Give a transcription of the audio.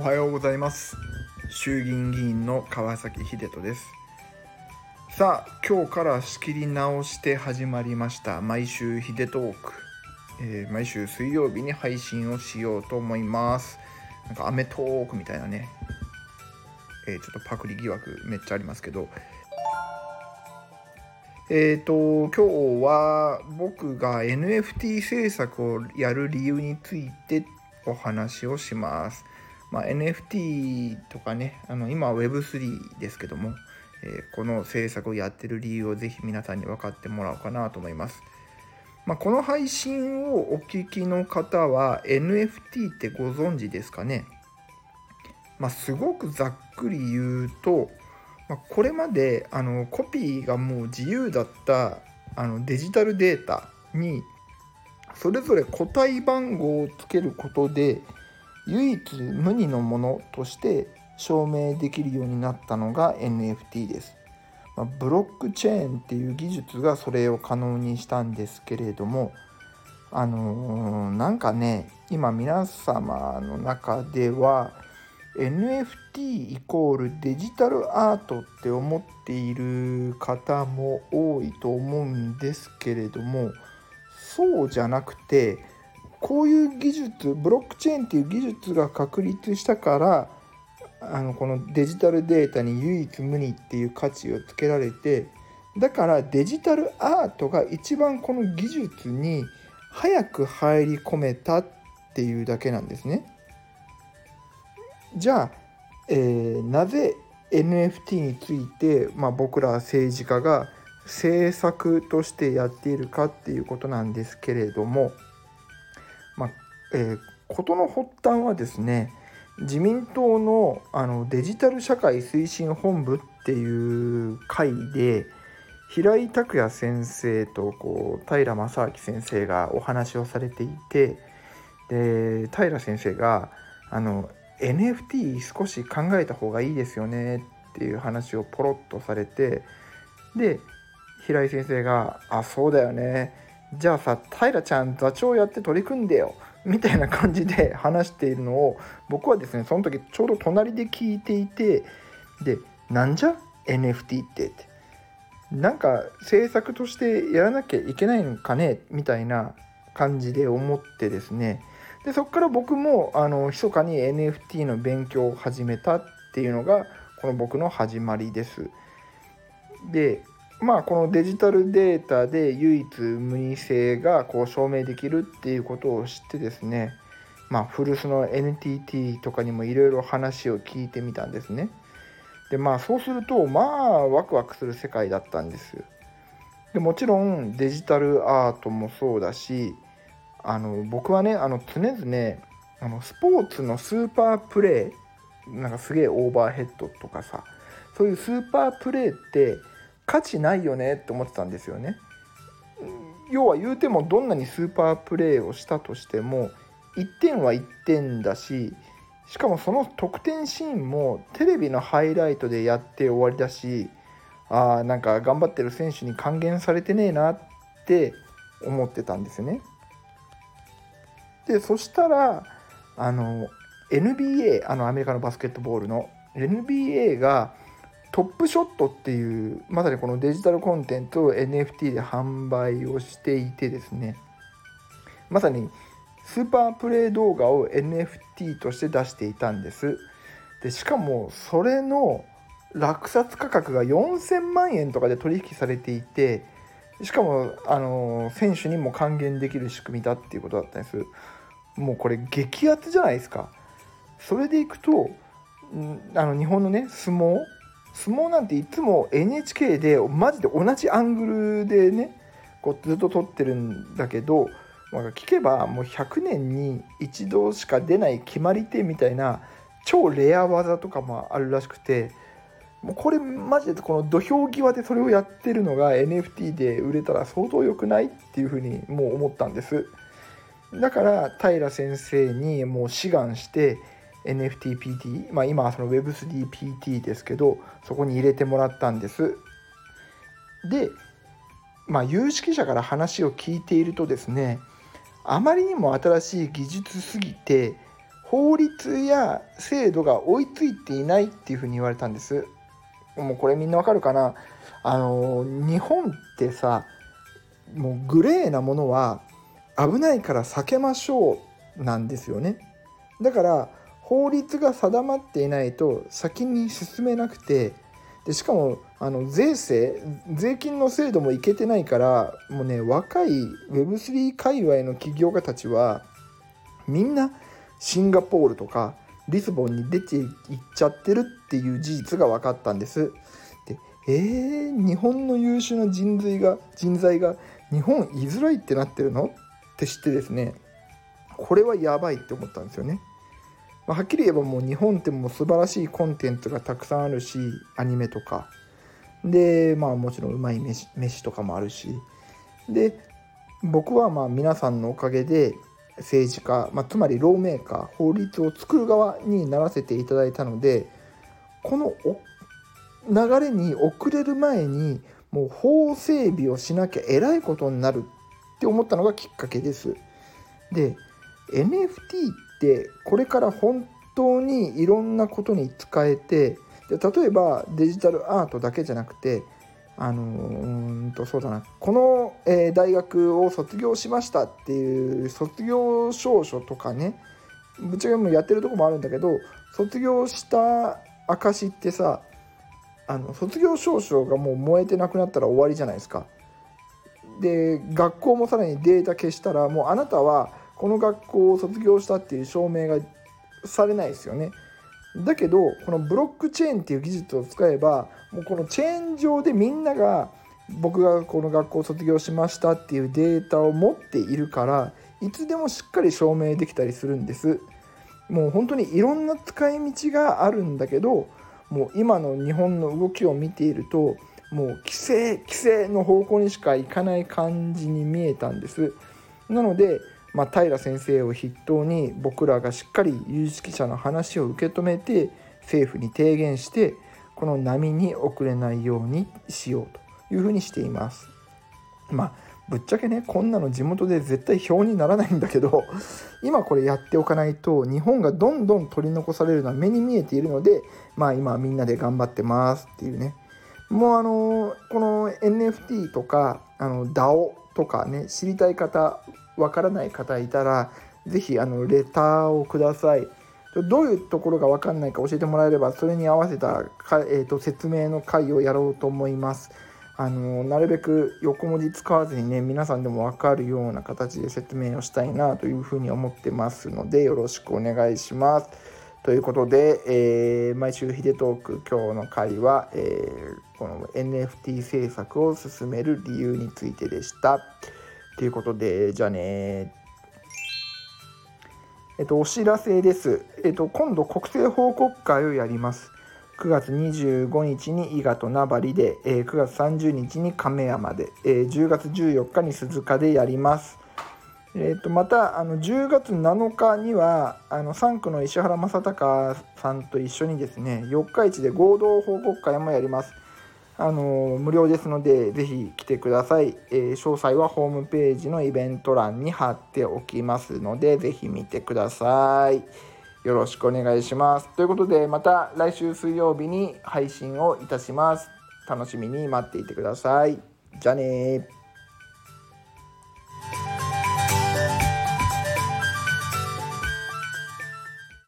おはようございます。衆議院議員の川崎秀人です。さあ今日から仕切り直して始まりました毎週秀トーク、えー、毎週水曜日に配信をしようと思います。なんかアメトークみたいなね、えー、ちょっとパクリ疑惑めっちゃありますけど。えーと、今日は僕が NFT 制作をやる理由についてお話をします。まあ、NFT とかね、あの今 Web3 ですけども、えー、この制作をやってる理由をぜひ皆さんに分かってもらおうかなと思います。まあ、この配信をお聞きの方は NFT ってご存知ですかね、まあ、すごくざっくり言うと、まあ、これまであのコピーがもう自由だったあのデジタルデータにそれぞれ個体番号をつけることで唯一無二のものとして証明できるようになったのが NFT です。まあ、ブロックチェーンっていう技術がそれを可能にしたんですけれどもあのー、なんかね今皆様の中では NFT イコールデジタルアートって思っている方も多いと思うんですけれどもそうじゃなくてこういう技術ブロックチェーンっていう技術が確立したからあのこのデジタルデータに唯一無二っていう価値をつけられてだからデジタルアートが一番この技術に早く入り込めたっていうだけなんですね。じゃあ、えー、なぜ NFT について、まあ、僕ら政治家が政策としてやっているかっていうことなんですけれどもまあ、えー、事の発端はですね自民党のあのデジタル社会推進本部っていう会で平井拓也先生とこう平正明先生がお話をされていてで平先生があの NFT 少し考えた方がいいですよねっていう話をポロッとされてで平井先生が「あそうだよね。じゃあさ平ちゃん座長やって取り組んでよ。みたいな感じで話しているのを僕はですねその時ちょうど隣で聞いていてでなんじゃ？NFT ってって。なんか政策としてやらなきゃいけないのかね？みたいな感じで思ってですね。でそこから僕もあの密かに NFT の勉強を始めたっていうのがこの僕の始まりです。でまあこのデジタルデータで唯一無二性がこう証明できるっていうことを知ってですねまあ古巣の NTT とかにもいろいろ話を聞いてみたんですね。でまあそうするとまあワクワクする世界だったんですでもちろんデジタルアートもそうだしあの僕はねあの常々あのスポーツのスーパープレーなんかすげえオーバーヘッドとかさそういうスーパープレーって価値ないよねって思ってたんですよね。要は言うてもどんなにスーパープレーをしたとしても1点は1点だししかもその得点シーンもテレビのハイライトでやって終わりだしあーなんか頑張ってる選手に還元されてねえなって思ってたんですね。でそしたらあの NBA あのアメリカのバスケットボールの NBA がトップショットっていうまさにこのデジタルコンテンツを NFT で販売をしていてですねまさにスーパープレイ動画を NFT として出していたんです。でしかもそれの落札価格が4000万円とかで取引されていてしかもあの選手にも還元できる仕組みだっていうことだったんです。もうこれ激アツじゃないですか。それでいくとあの日本のね相撲相撲なんていつも NHK でマジで同じアングルでねこうずっと撮ってるんだけど、まあ、聞けばもう100年に一度しか出ない決まり手みたいな超レア技とかもあるらしくてもうこれマジでこの土俵際でそれをやってるのが NFT で売れたら相当良くないっていうふうにもう思ったんです。だから平先生にもう志願して NFTPT、まあ、今はその Web3PT ですけどそこに入れてもらったんです。で、まあ、有識者から話を聞いているとですねあまりにも新しい技術すぎて法律や制度が追いついていないっていうふうに言われたんです。もうこれみんなわかるかな？あの日本ってさもうグレーなものは危ないから避けましょうなんですよね。だから法律が定まっていないと先に進めなくてでしかもあの税制税金の制度もいけてないからもうね若い Web3 界隈の起業家たちはみんなシンガポールとかリスボンに出ていっちゃってるっていう事実が分かったんです。でえー、日本の優秀な人材が人材が日本居づらいってなってるの？って知ってですねこれはやばいって思ったんですよね。まあ、はっきり言えばもう日本ってもう素晴らしいコンテンツがたくさんあるしアニメとかでまあもちろんうまい飯飯とかもあるしで僕はまあ皆さんのおかげで政治家、まあ、つまりローメーカー法律を作る側にならせていただいたのでこの流れに遅れる前にもう法整備をしなきゃえらいことになるって思ったのがきっかけです。で NFT ってこれから本当にいろんなことに使えてで例えばデジタルアートだけじゃなくてあのうんとそうだなこの、えー、大学を卒業しましたっていう卒業証書とかねぶっちゃけもやってるとこもあるんだけど卒業した証ってさあの卒業証書がもう燃えてなくなったら終わりじゃないですか。で学校もさらにデータ消したらもうあなたはこの学校を卒業したっていう証明がされないですよね。だけどこのブロックチェーンっていう技術を使えばもうこのチェーン上でみんなが僕がこの学校を卒業しましたっていうデータを持っているからいつでもしっかり証明できたりするんですもう本当にいろんな使い道があるんだけどもう今の日本の動きを見ているともう規制規制の方向にしかいかない感じに見えたんですなのでまあ、平先生を筆頭に僕らがしっかり有識者の話を受け止めて政府に提言してこの波に遅れないようにしようというふうにしています。まあぶっちゃけねこんなの地元で絶対表にならないんだけど 今これやっておかないと日本がどんどん取り残されるのは目に見えているのでまあ今みんなで頑張ってますっていうねもうあのこの NFT とかあの DAO とかね知りたい方わからない方いたら是非あのレターをください。どういうところが分かんないか教えてもらえればそれに合わせたか、えーと、説明の回をやろうと思います。あのなるべく横文字使わずにね皆さんでも分かるような形で説明をしたいなというふうに思ってますのでよろしくお願いします。ということで、えー、毎週ヒデトーク今日の回は、えー、この NFT 制作を進める理由についてでした。ということで、じゃあね。えっと、お知らせです。えっと、今度、国政報告会をやります。9月25日に伊賀と名張で、えー、9月30日に亀山で、えー、10月14日に鈴鹿でやります。えーと、またあの10月7日にはあの3区の石原正隆さんと一緒にですね四日市で合同報告会もやります。あの無料ですのでぜひ来てください、えー、詳細はホームページのイベント欄に貼っておきますのでぜひ見てください。よろしくお願いします。ということでまた来週水曜日に配信をいたします。楽しみに待っていてください。じゃあね